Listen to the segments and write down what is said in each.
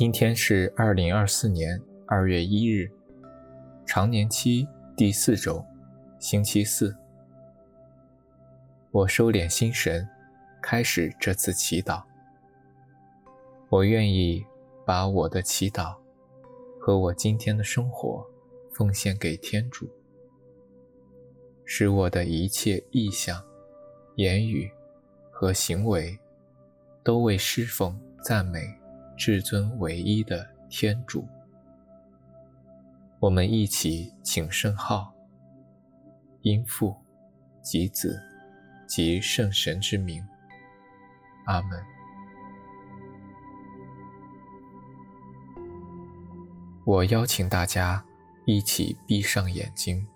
今天是二零二四年二月一日，常年期第四周，星期四。我收敛心神，开始这次祈祷。我愿意把我的祈祷和我今天的生活奉献给天主，使我的一切意向、言语和行为都为侍奉、赞美至尊唯一的天主。我们一起请圣号，因父及子及圣神之名，阿门。我邀请大家一起闭上眼睛，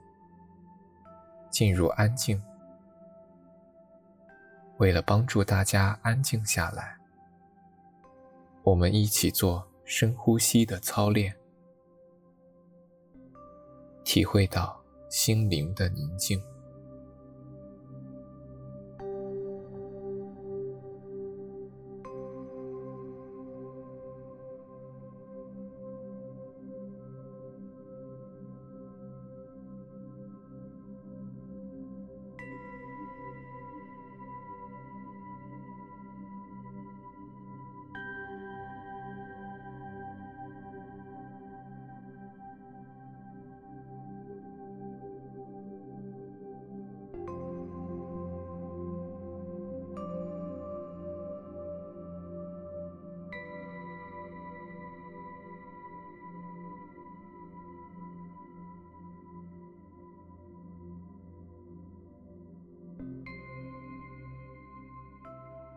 进入安静。为了帮助大家安静下来，我们一起做深呼吸的操练，体会到心灵的宁静。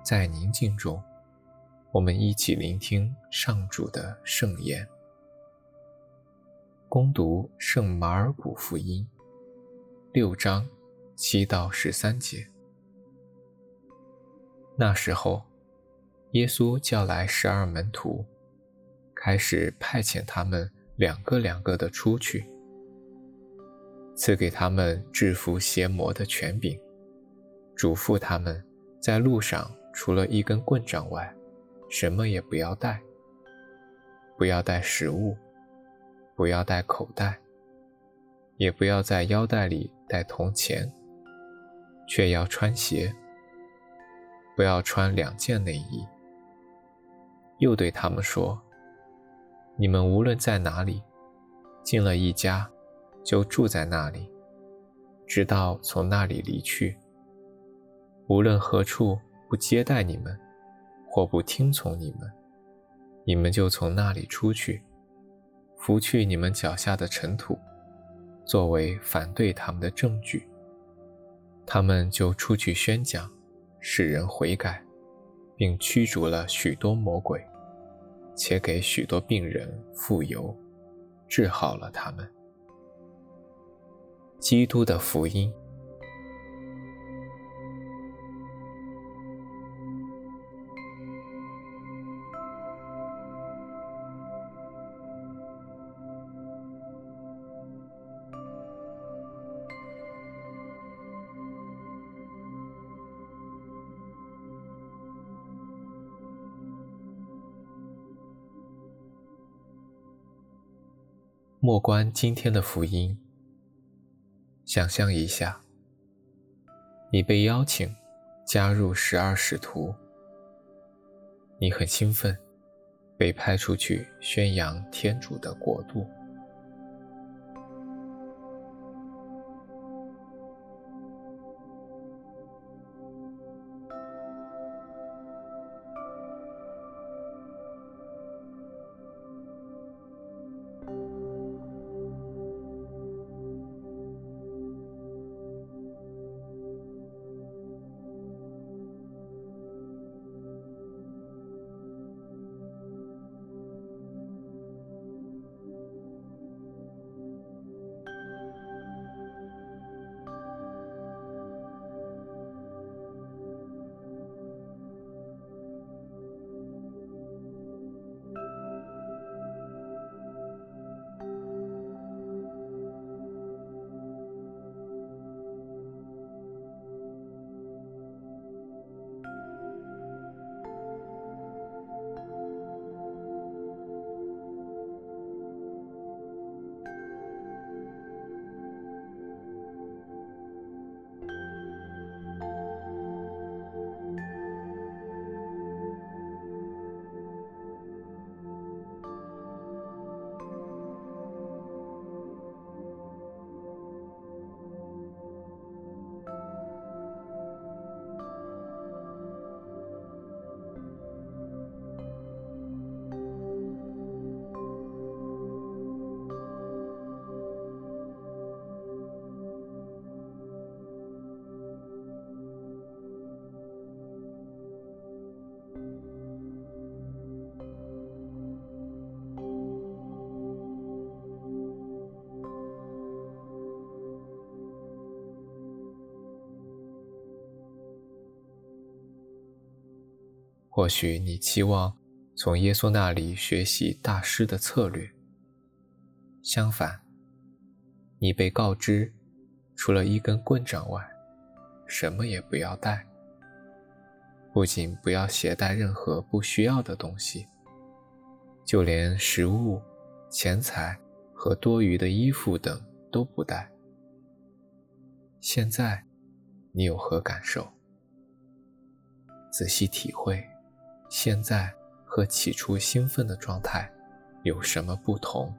在宁静中，我们一起聆听上主的圣言。恭读圣马尔谷福音六章七到十三节。那时候，耶稣叫来十二门徒，开始派遣他们两个两个的出去，赐给他们制服邪魔的权柄，嘱咐他们在路上。除了一根棍杖外，什么也不要带。不要带食物，不要带口袋，也不要在腰带里带铜钱，却要穿鞋。不要穿两件内衣。又对他们说：“你们无论在哪里，进了一家，就住在那里，直到从那里离去。无论何处。”不接待你们，或不听从你们，你们就从那里出去，拂去你们脚下的尘土，作为反对他们的证据。他们就出去宣讲，使人悔改，并驱逐了许多魔鬼，且给许多病人傅油，治好了他们。基督的福音。莫关今天的福音，想象一下，你被邀请加入十二使徒，你很兴奋，被派出去宣扬天主的国度。或许你期望从耶稣那里学习大师的策略。相反，你被告知，除了一根棍杖外，什么也不要带。不仅不要携带任何不需要的东西，就连食物、钱财和多余的衣服等都不带。现在，你有何感受？仔细体会，现在和起初兴奋的状态有什么不同？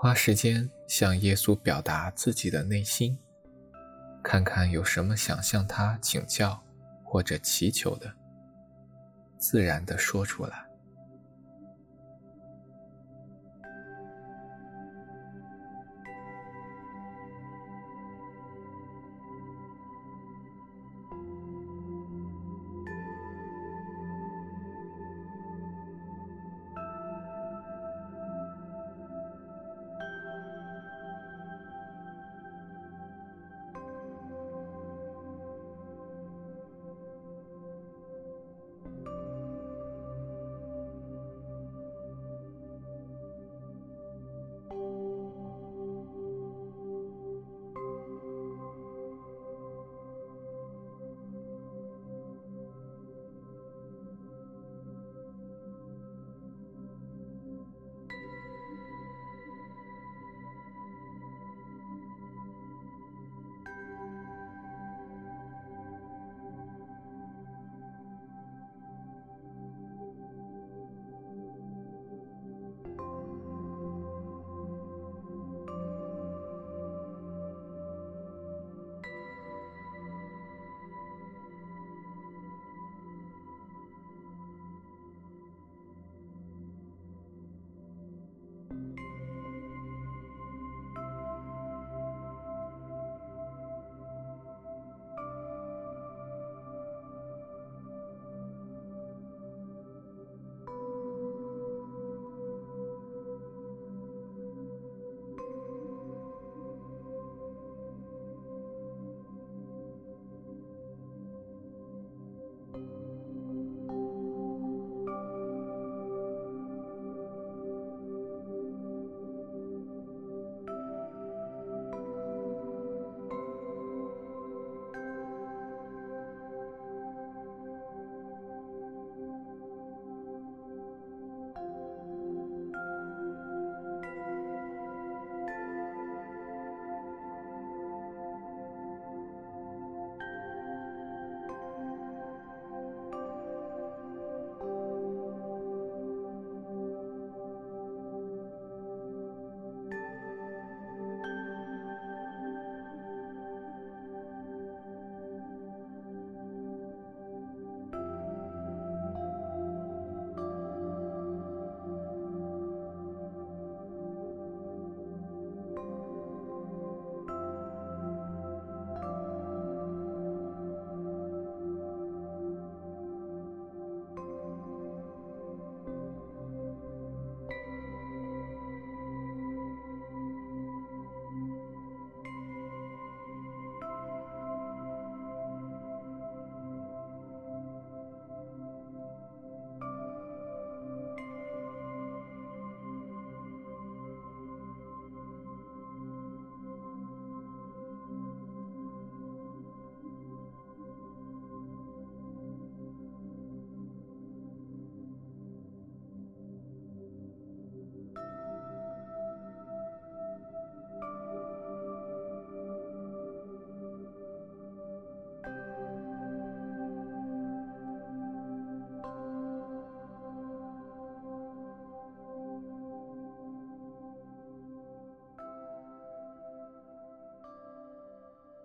花时间向耶稣表达自己的内心，看看有什么想向他请教或者祈求的，自然地说出来。